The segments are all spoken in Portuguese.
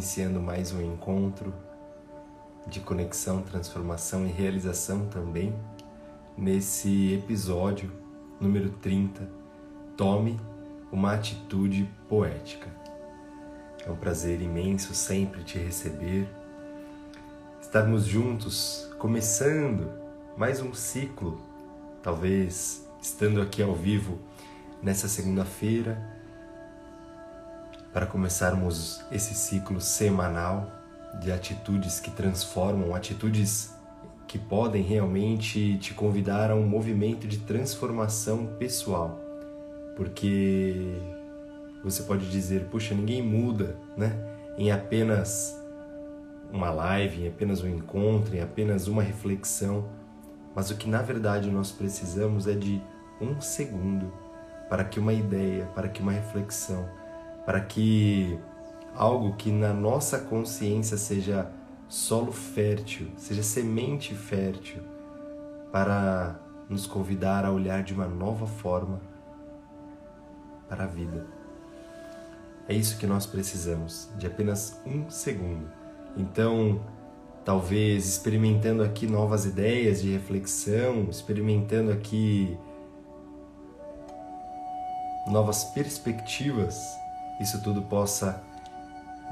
iniciando mais um encontro de conexão, transformação e realização também nesse episódio número 30. Tome uma atitude poética. É um prazer imenso sempre te receber, estarmos juntos, começando mais um ciclo, talvez estando aqui ao vivo nessa segunda-feira, para começarmos esse ciclo semanal de atitudes que transformam, atitudes que podem realmente te convidar a um movimento de transformação pessoal. Porque você pode dizer, puxa, ninguém muda, né? Em apenas uma live, em apenas um encontro, em apenas uma reflexão. Mas o que na verdade nós precisamos é de um segundo para que uma ideia, para que uma reflexão, para que algo que na nossa consciência seja solo fértil, seja semente fértil, para nos convidar a olhar de uma nova forma para a vida. É isso que nós precisamos, de apenas um segundo. Então, talvez experimentando aqui novas ideias de reflexão, experimentando aqui novas perspectivas, isso tudo possa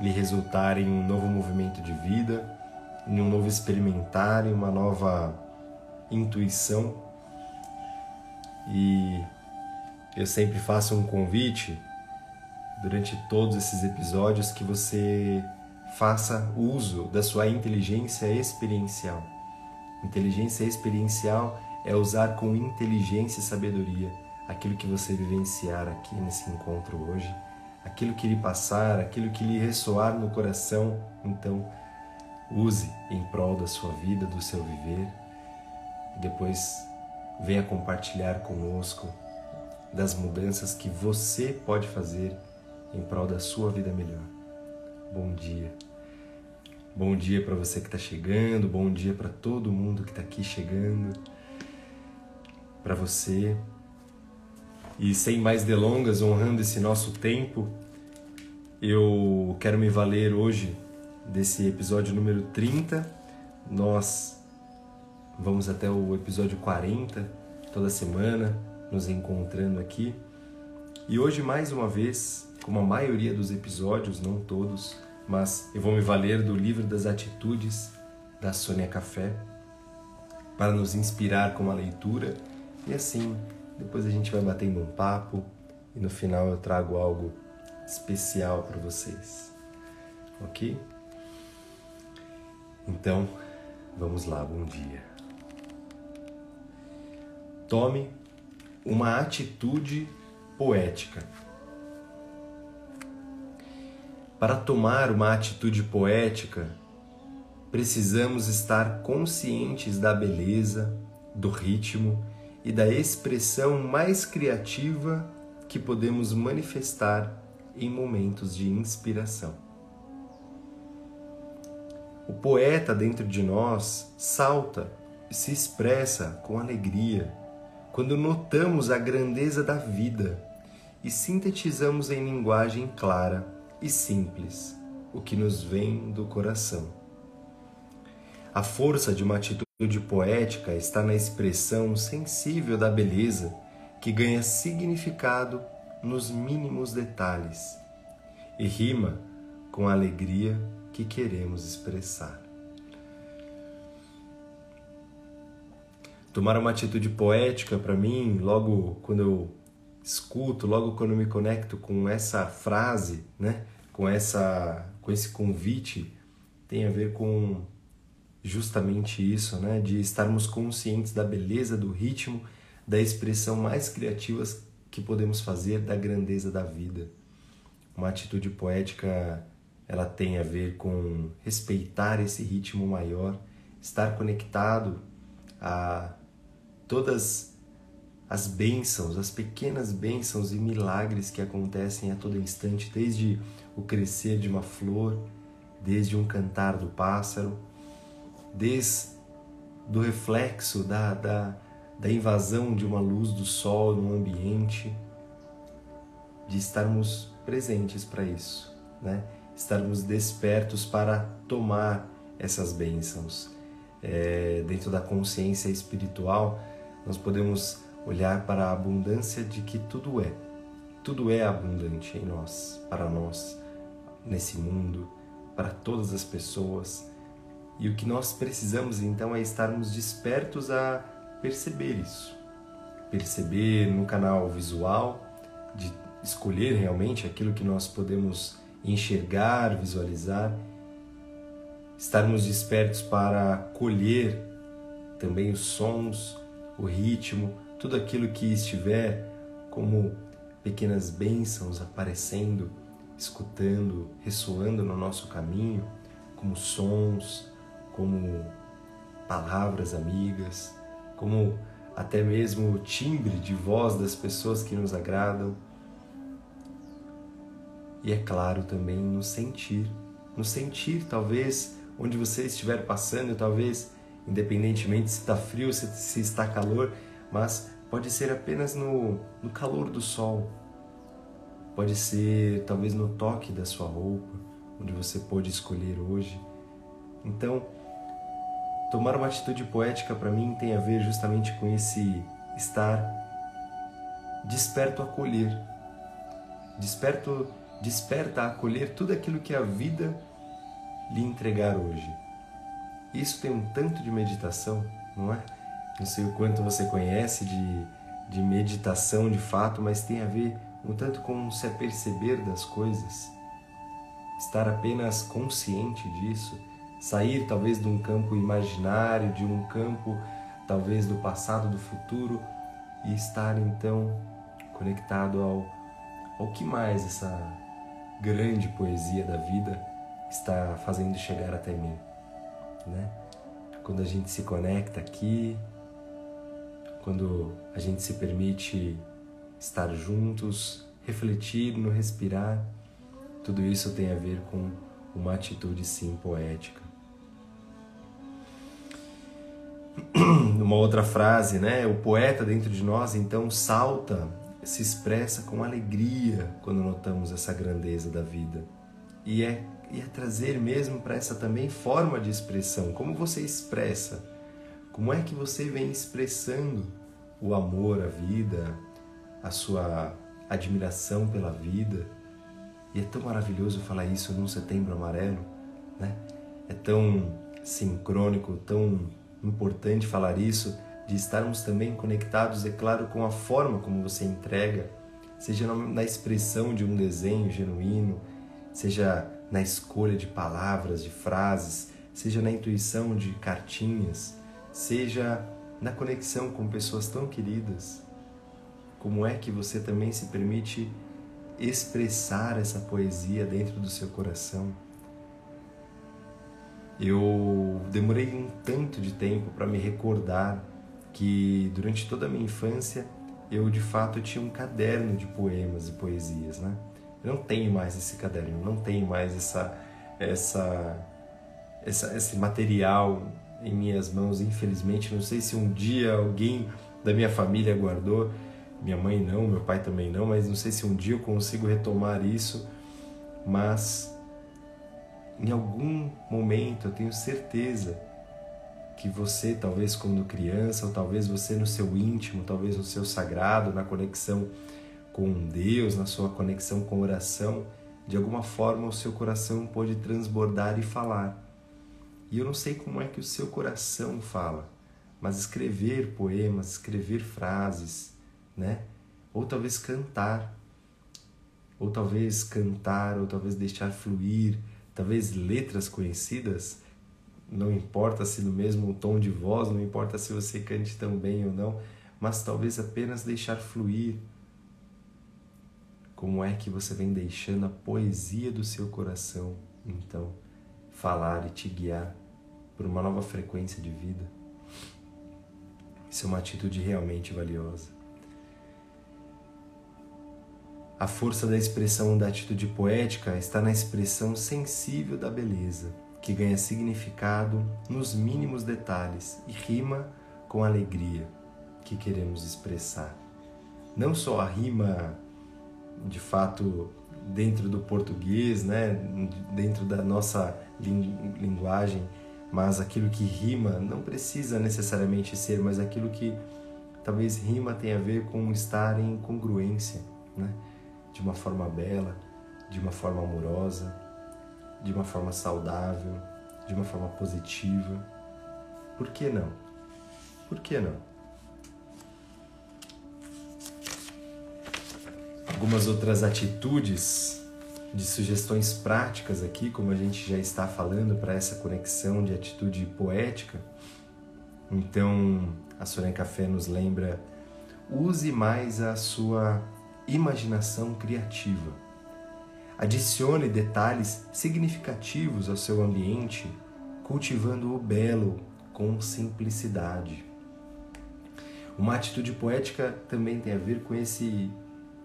lhe resultar em um novo movimento de vida, em um novo experimentar, em uma nova intuição. E eu sempre faço um convite durante todos esses episódios que você faça uso da sua inteligência experiencial. Inteligência experiencial é usar com inteligência e sabedoria aquilo que você vivenciar aqui nesse encontro hoje, aquilo que lhe passar, aquilo que lhe ressoar no coração, então use em prol da sua vida, do seu viver. Depois venha compartilhar conosco das mudanças que você pode fazer em prol da sua vida melhor. Bom dia. Bom dia para você que está chegando, bom dia para todo mundo que está aqui chegando, para você. E sem mais delongas, honrando esse nosso tempo, eu quero me valer hoje desse episódio número 30. Nós vamos até o episódio 40 toda semana, nos encontrando aqui. E hoje, mais uma vez, como a maioria dos episódios, não todos, mas eu vou me valer do livro das atitudes da Sônia Café para nos inspirar com a leitura e assim depois a gente vai batendo um papo e no final eu trago algo especial para vocês, ok? Então vamos lá, bom dia. Tome uma atitude poética. Para tomar uma atitude poética, precisamos estar conscientes da beleza, do ritmo e da expressão mais criativa que podemos manifestar em momentos de inspiração. O poeta dentro de nós salta e se expressa com alegria quando notamos a grandeza da vida e sintetizamos em linguagem clara e simples o que nos vem do coração. A força de uma atitude poética está na expressão sensível da beleza que ganha significado nos mínimos detalhes e rima com a alegria que queremos expressar. Tomar uma atitude poética para mim, logo quando eu escuto, logo quando me conecto com essa frase, né, com essa com esse convite, tem a ver com justamente isso, né, de estarmos conscientes da beleza do ritmo, da expressão mais criativas que podemos fazer da grandeza da vida. Uma atitude poética, ela tem a ver com respeitar esse ritmo maior, estar conectado a todas as bênçãos, as pequenas bênçãos e milagres que acontecem a todo instante, desde o crescer de uma flor, desde um cantar do pássaro, desde do reflexo da, da, da invasão de uma luz do sol no ambiente, de estarmos presentes para isso, né? Estarmos despertos para tomar essas bênçãos. É, dentro da consciência espiritual, nós podemos olhar para a abundância de que tudo é. Tudo é abundante em nós, para nós, nesse mundo, para todas as pessoas. E o que nós precisamos então é estarmos despertos a perceber isso. Perceber no canal visual, de escolher realmente aquilo que nós podemos enxergar, visualizar, estarmos despertos para colher também os sons, o ritmo, tudo aquilo que estiver como pequenas bênçãos aparecendo, escutando, ressoando no nosso caminho, como sons, como palavras amigas, como até mesmo o timbre de voz das pessoas que nos agradam. E é claro também no sentir, no sentir talvez onde você estiver passando, talvez independentemente se está frio, se, se está calor, mas pode ser apenas no, no calor do sol, pode ser talvez no toque da sua roupa, onde você pode escolher hoje. Então, Tomar uma atitude poética para mim tem a ver justamente com esse estar desperto a acolher. Desperto, desperta a acolher tudo aquilo que a vida lhe entregar hoje. Isso tem um tanto de meditação, não é? Não sei o quanto você conhece de, de meditação de fato, mas tem a ver um tanto com se aperceber das coisas, estar apenas consciente disso sair talvez de um campo imaginário, de um campo talvez do passado, do futuro e estar então conectado ao, ao que mais essa grande poesia da vida está fazendo chegar até mim, né? Quando a gente se conecta aqui, quando a gente se permite estar juntos, refletir no respirar, tudo isso tem a ver com uma atitude sim poética. numa outra frase, né? O poeta dentro de nós então salta, se expressa com alegria quando notamos essa grandeza da vida. E é, e é trazer mesmo para essa também forma de expressão. Como você expressa? Como é que você vem expressando o amor à vida, a sua admiração pela vida? E é tão maravilhoso falar isso num setembro amarelo, né? É tão sincrônico, tão importante falar isso, de estarmos também conectados, é claro, com a forma como você entrega, seja na expressão de um desenho genuíno, seja na escolha de palavras, de frases, seja na intuição de cartinhas, seja na conexão com pessoas tão queridas. Como é que você também se permite expressar essa poesia dentro do seu coração? Eu demorei um tanto de tempo para me recordar que durante toda a minha infância eu de fato tinha um caderno de poemas e poesias, né? Eu não tenho mais esse caderno, não tenho mais essa, essa, essa, esse material em minhas mãos, infelizmente. Não sei se um dia alguém da minha família guardou, minha mãe não, meu pai também não, mas não sei se um dia eu consigo retomar isso. Mas em algum momento eu tenho certeza que você, talvez quando criança, ou talvez você no seu íntimo, talvez no seu sagrado, na conexão com Deus, na sua conexão com oração, de alguma forma o seu coração pode transbordar e falar. E eu não sei como é que o seu coração fala, mas escrever poemas, escrever frases, né? Ou talvez cantar, ou talvez cantar, ou talvez deixar fluir, talvez letras conhecidas, não importa se no mesmo tom de voz, não importa se você cante tão bem ou não, mas talvez apenas deixar fluir. Como é que você vem deixando a poesia do seu coração, então, falar e te guiar por uma nova frequência de vida? Isso é uma atitude realmente valiosa. A força da expressão da atitude poética está na expressão sensível da beleza, que ganha significado nos mínimos detalhes e rima com alegria, que queremos expressar. Não só a rima, de fato, dentro do português, né, dentro da nossa linguagem, mas aquilo que rima não precisa necessariamente ser, mas aquilo que talvez rima tenha a ver com estar em congruência, né, de uma forma bela, de uma forma amorosa, de uma forma saudável, de uma forma positiva. Por que não? Por que não? Algumas outras atitudes de sugestões práticas aqui, como a gente já está falando, para essa conexão de atitude poética. Então, a Soren Café nos lembra: use mais a sua imaginação criativa. Adicione detalhes significativos ao seu ambiente, cultivando o belo com simplicidade. Uma atitude poética também tem a ver com esse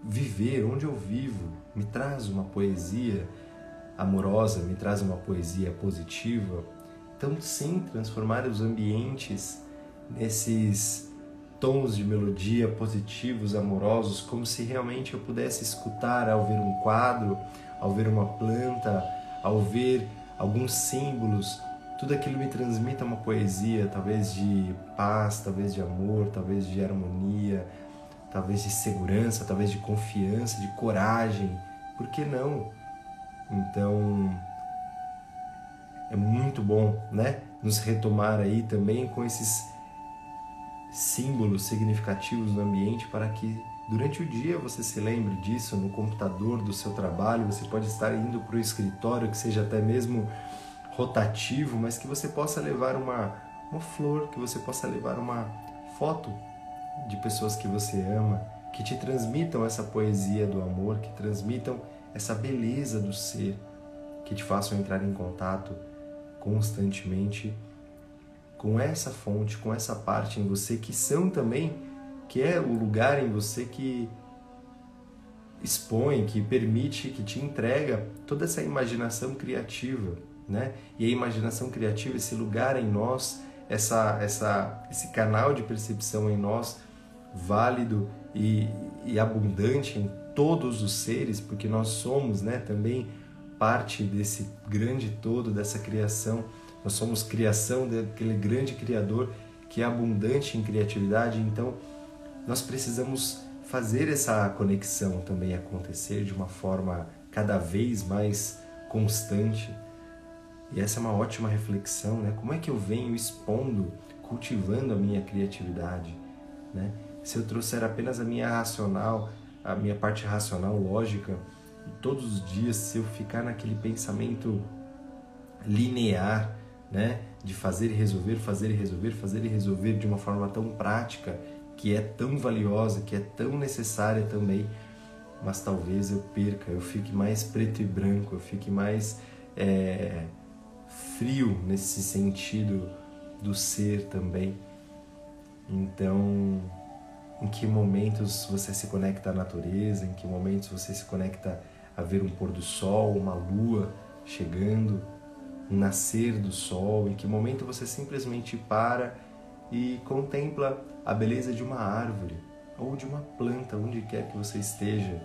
viver onde eu vivo, me traz uma poesia amorosa, me traz uma poesia positiva. Então, sim, transformar os ambientes nesses tons de melodia positivos, amorosos, como se realmente eu pudesse escutar ao ver um quadro, ao ver uma planta, ao ver alguns símbolos, tudo aquilo me transmita uma poesia, talvez de paz, talvez de amor, talvez de harmonia, talvez de segurança, talvez de confiança, de coragem. Por que não? Então, é muito bom, né? Nos retomar aí também com esses símbolos significativos no ambiente para que durante o dia você se lembre disso no computador do seu trabalho. Você pode estar indo para o escritório, que seja até mesmo rotativo, mas que você possa levar uma, uma flor, que você possa levar uma foto de pessoas que você ama, que te transmitam essa poesia do amor, que transmitam essa beleza do ser, que te façam entrar em contato constantemente com essa fonte, com essa parte em você que são também, que é o lugar em você que expõe, que permite, que te entrega toda essa imaginação criativa, né? E a imaginação criativa, esse lugar em nós, essa, essa, esse canal de percepção em nós válido e, e abundante em todos os seres, porque nós somos né, também parte desse grande todo, dessa criação. Nós somos criação daquele grande Criador que é abundante em criatividade, então nós precisamos fazer essa conexão também acontecer de uma forma cada vez mais constante. E essa é uma ótima reflexão, né? Como é que eu venho expondo, cultivando a minha criatividade, né? se eu trouxer apenas a minha racional, a minha parte racional, lógica, todos os dias, se eu ficar naquele pensamento linear, né, de fazer e resolver, fazer e resolver, fazer e resolver de uma forma tão prática, que é tão valiosa, que é tão necessária também, mas talvez eu perca, eu fique mais preto e branco, eu fique mais é, frio nesse sentido do ser também. Então, em que momentos você se conecta à natureza, em que momentos você se conecta a ver um pôr do sol, uma lua chegando, nascer do sol, em que momento você simplesmente para e contempla a beleza de uma árvore ou de uma planta, onde quer que você esteja.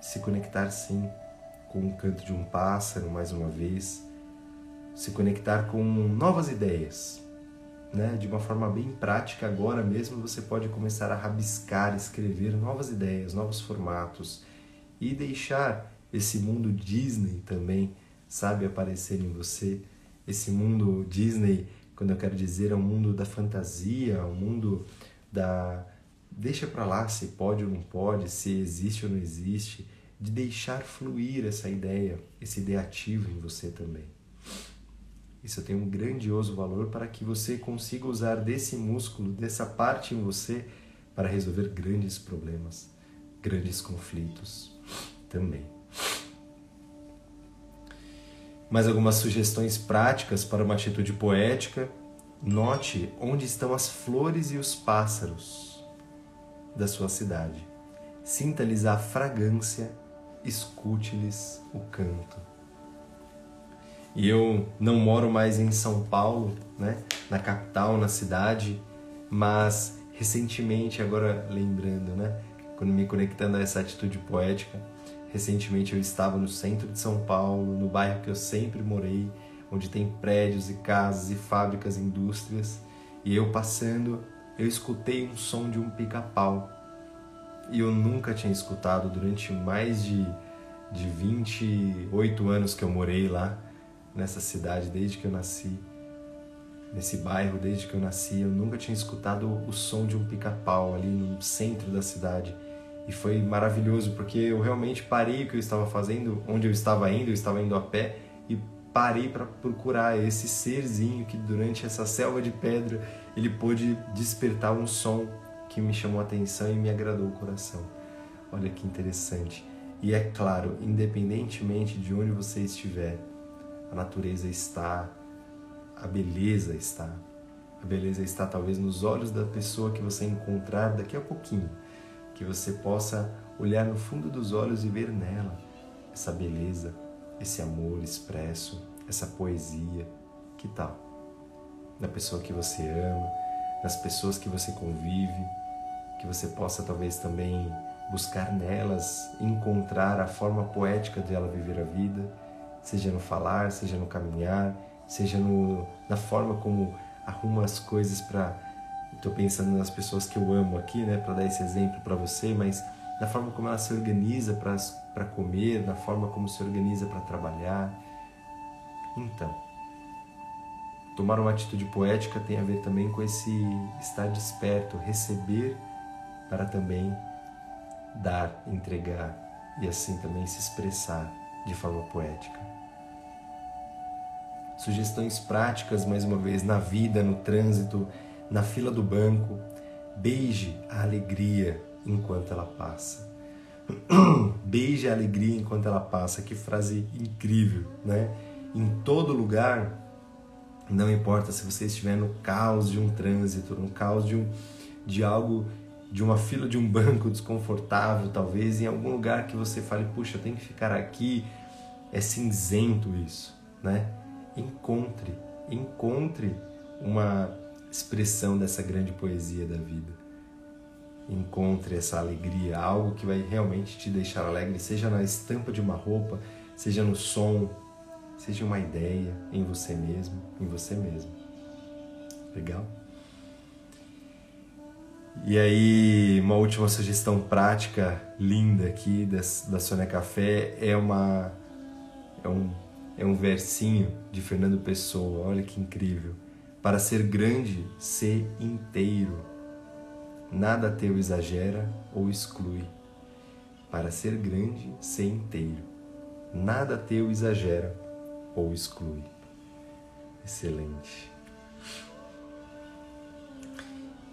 Se conectar sim com o canto de um pássaro mais uma vez, se conectar com novas ideias, né, de uma forma bem prática, agora mesmo você pode começar a rabiscar, escrever novas ideias, novos formatos e deixar esse mundo Disney também, sabe, aparecer em você. Esse mundo Disney, quando eu quero dizer, é o um mundo da fantasia, o um mundo da. Deixa para lá se pode ou não pode, se existe ou não existe, de deixar fluir essa ideia, esse ideativo em você também. Isso tem um grandioso valor para que você consiga usar desse músculo, dessa parte em você, para resolver grandes problemas, grandes conflitos também. Mais algumas sugestões práticas para uma atitude poética. Note onde estão as flores e os pássaros da sua cidade. Sinta-lhes a fragrância, escute-lhes o canto. E eu não moro mais em São Paulo, né, na capital, na cidade, mas recentemente, agora lembrando, né? Quando me conectando a essa atitude poética, recentemente eu estava no centro de São Paulo, no bairro que eu sempre morei, onde tem prédios e casas e fábricas, e indústrias, e eu passando, eu escutei um som de um pica-pau. E eu nunca tinha escutado durante mais de, de 28 anos que eu morei lá, nessa cidade, desde que eu nasci nesse bairro desde que eu nasci. Eu nunca tinha escutado o som de um pica-pau ali no centro da cidade. E foi maravilhoso porque eu realmente parei o que eu estava fazendo, onde eu estava indo, eu estava indo a pé e parei para procurar esse serzinho que durante essa selva de pedra ele pôde despertar um som que me chamou a atenção e me agradou o coração. Olha que interessante. E é claro, independentemente de onde você estiver, a natureza está, a beleza está. A beleza está talvez nos olhos da pessoa que você encontrar daqui a pouquinho, que você possa olhar no fundo dos olhos e ver nela essa beleza, esse amor expresso, essa poesia. Que tal? Na pessoa que você ama, nas pessoas que você convive, que você possa talvez também buscar nelas encontrar a forma poética de ela viver a vida, seja no falar, seja no caminhar, seja no, na forma como arruma as coisas para. Estou pensando nas pessoas que eu amo aqui, né, para dar esse exemplo para você, mas na forma como ela se organiza para comer, na forma como se organiza para trabalhar. Então, tomar uma atitude poética tem a ver também com esse estar desperto, receber para também dar, entregar e assim também se expressar de forma poética sugestões práticas, mais uma vez, na vida, no trânsito, na fila do banco. Beije a alegria enquanto ela passa. Beije a alegria enquanto ela passa. Que frase incrível, né? Em todo lugar, não importa se você estiver no caos de um trânsito, no caos de, um, de algo, de uma fila de um banco desconfortável, talvez, em algum lugar que você fale, puxa, tem que ficar aqui, é cinzento isso, né? encontre, encontre uma expressão dessa grande poesia da vida. Encontre essa alegria, algo que vai realmente te deixar alegre, seja na estampa de uma roupa, seja no som, seja uma ideia em você mesmo, em você mesmo. Legal? E aí, uma última sugestão prática linda aqui da, Sônia Café é uma é um é um versinho de Fernando Pessoa, olha que incrível. Para ser grande, ser inteiro. Nada teu exagera ou exclui. Para ser grande, ser inteiro. Nada teu exagera ou exclui. Excelente.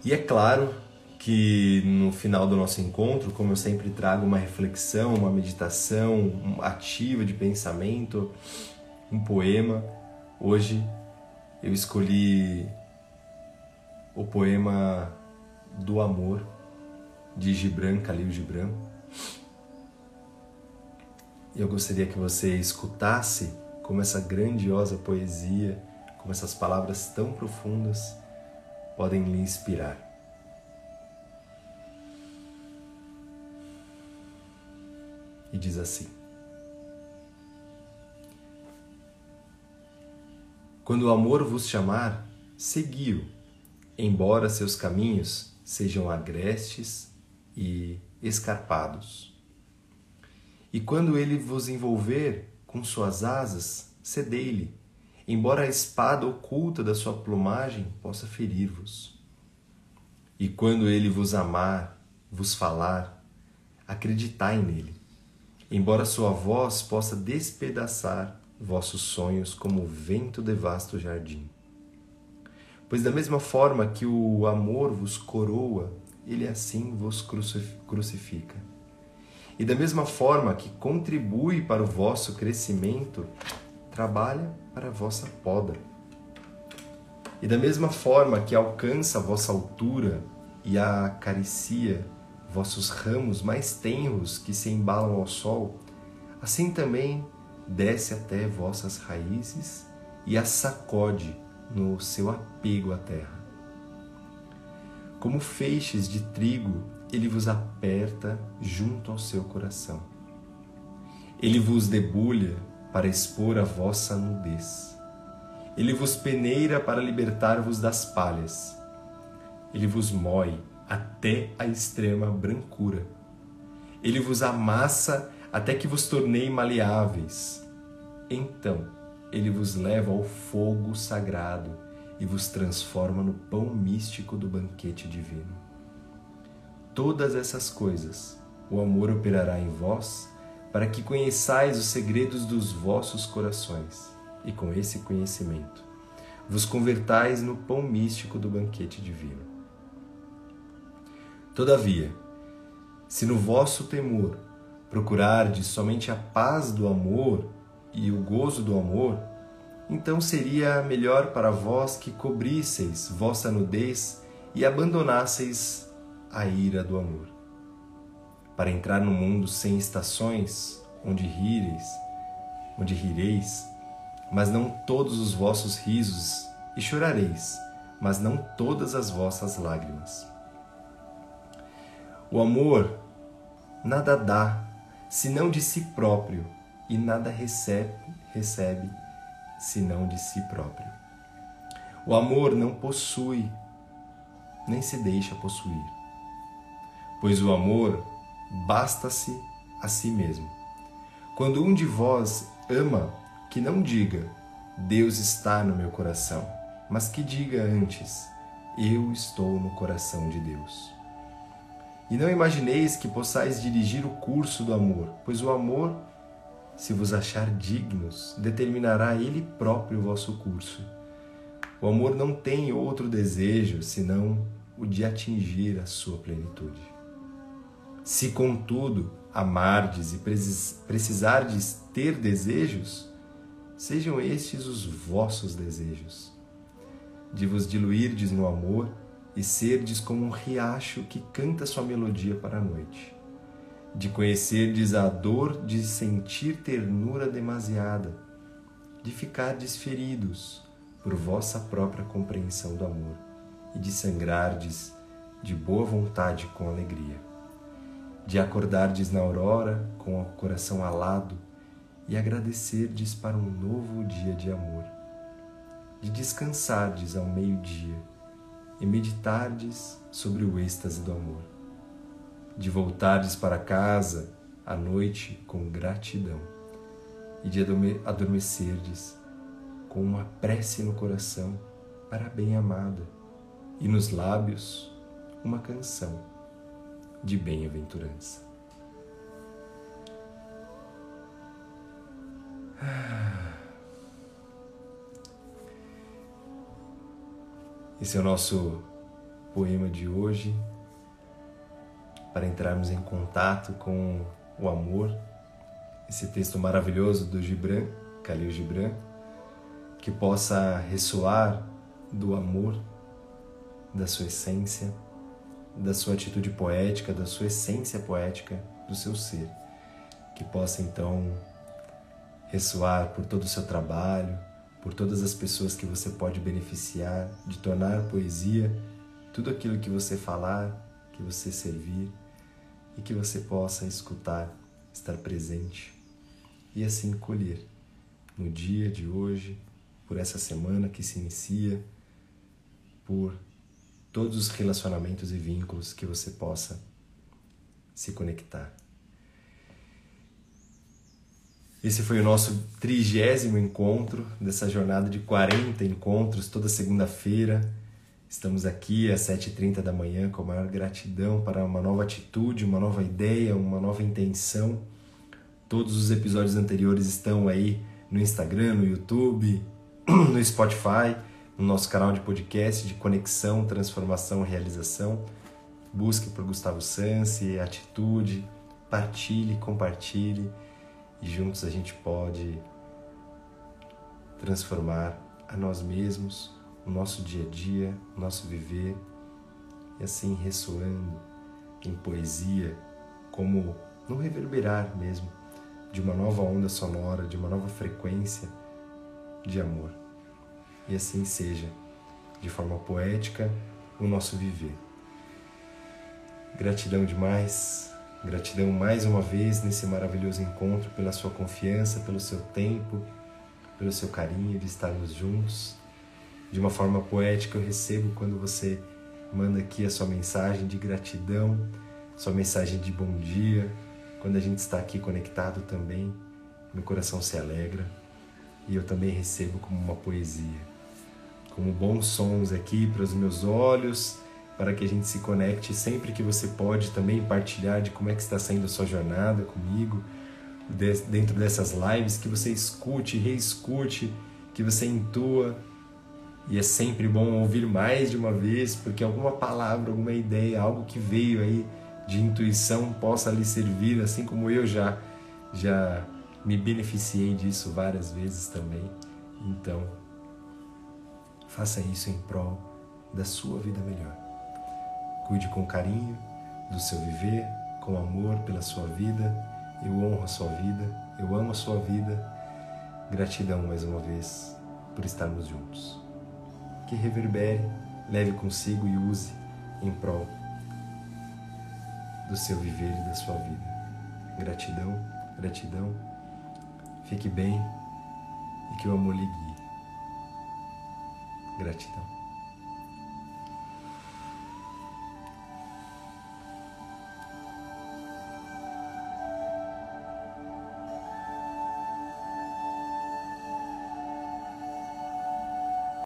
E é claro que no final do nosso encontro, como eu sempre trago uma reflexão, uma meditação ativa de pensamento, um poema. Hoje eu escolhi o poema do amor de Gibran, Khalil Gibran. Eu gostaria que você escutasse como essa grandiosa poesia, como essas palavras tão profundas podem lhe inspirar. E diz assim: Quando o amor vos chamar, segui-o, embora seus caminhos sejam agrestes e escarpados. E quando ele vos envolver com suas asas, cedei-lhe, embora a espada oculta da sua plumagem possa ferir-vos. E quando ele vos amar, vos falar, acreditai nele, embora sua voz possa despedaçar vossos sonhos como o vento devasta o jardim. Pois da mesma forma que o amor vos coroa, ele assim vos crucifica. E da mesma forma que contribui para o vosso crescimento, trabalha para a vossa poda. E da mesma forma que alcança a vossa altura e acaricia vossos ramos mais tenros que se embalam ao sol, assim também desce até vossas raízes e as sacode no seu apego à terra. Como feixes de trigo, ele vos aperta junto ao seu coração. Ele vos debulha para expor a vossa nudez. Ele vos peneira para libertar-vos das palhas. Ele vos moe até a extrema brancura. Ele vos amassa até que vos tornei maleáveis. Então ele vos leva ao fogo sagrado e vos transforma no pão místico do banquete divino. Todas essas coisas o amor operará em vós para que conheçais os segredos dos vossos corações e com esse conhecimento vos convertais no pão místico do banquete divino. Todavia, se no vosso temor procurardes somente a paz do amor e o gozo do amor, então seria melhor para vós que cobrisseis vossa nudez e abandonasseis a ira do amor. Para entrar no mundo sem estações, onde rireis, onde rireis, mas não todos os vossos risos, e chorareis, mas não todas as vossas lágrimas. O amor nada dá, senão de si próprio, e nada recebe, recebe, senão de si próprio. O amor não possui, nem se deixa possuir, pois o amor basta-se a si mesmo. Quando um de vós ama, que não diga, Deus está no meu coração, mas que diga antes, eu estou no coração de Deus. E não imagineis que possais dirigir o curso do amor, pois o amor, se vos achar dignos, determinará ele próprio o vosso curso. O amor não tem outro desejo senão o de atingir a sua plenitude. Se, contudo, amardes e precisardes ter desejos, sejam estes os vossos desejos, de vos diluirdes no amor e serdes como um riacho que canta sua melodia para a noite, de conhecerdes a dor de sentir ternura demasiada, de ficardes feridos por vossa própria compreensão do amor e de sangrardes de boa vontade com alegria, de acordardes na aurora com o coração alado e agradecerdes para um novo dia de amor, de descansardes ao meio-dia e meditardes sobre o êxtase do amor, de voltardes para casa à noite com gratidão e de adormecerdes com uma prece no coração para a bem-amada e nos lábios uma canção de bem-aventurança. Esse é o nosso poema de hoje para entrarmos em contato com o amor. Esse texto maravilhoso do Gibran, Khalil Gibran, que possa ressoar do amor, da sua essência, da sua atitude poética, da sua essência poética, do seu ser. Que possa então ressoar por todo o seu trabalho, por todas as pessoas que você pode beneficiar, de tornar poesia tudo aquilo que você falar, que você servir e que você possa escutar, estar presente e assim colher no dia de hoje, por essa semana que se inicia, por todos os relacionamentos e vínculos que você possa se conectar. Esse foi o nosso trigésimo encontro dessa jornada de 40 encontros toda segunda-feira. Estamos aqui às 7h30 da manhã com a maior gratidão para uma nova atitude, uma nova ideia, uma nova intenção. Todos os episódios anteriores estão aí no Instagram, no YouTube, no Spotify, no nosso canal de podcast de conexão, transformação realização. Busque por Gustavo Sansi, atitude, partilhe, compartilhe e juntos a gente pode transformar a nós mesmos, o nosso dia a dia, o nosso viver e assim ressoando em poesia, como no reverberar mesmo de uma nova onda sonora, de uma nova frequência de amor. E assim seja, de forma poética, o nosso viver. Gratidão demais, gratidão mais uma vez nesse maravilhoso encontro pela sua confiança, pelo seu tempo, pelo seu carinho de estarmos juntos. De uma forma poética, eu recebo quando você manda aqui a sua mensagem de gratidão, sua mensagem de bom dia. Quando a gente está aqui conectado também, meu coração se alegra e eu também recebo como uma poesia, como bons sons aqui para os meus olhos, para que a gente se conecte sempre que você pode também partilhar de como é que está sendo a sua jornada comigo dentro dessas lives, que você escute, reescute, que você intua e é sempre bom ouvir mais de uma vez, porque alguma palavra, alguma ideia, algo que veio aí de intuição possa lhe servir, assim como eu já já me beneficiei disso várias vezes também. Então, faça isso em prol da sua vida melhor. Cuide com carinho do seu viver, com amor pela sua vida. Eu honro a sua vida, eu amo a sua vida. Gratidão mais uma vez por estarmos juntos que reverbere, leve consigo e use em prol do seu viver e da sua vida. Gratidão, gratidão. Fique bem e que o amor lhe guie. Gratidão.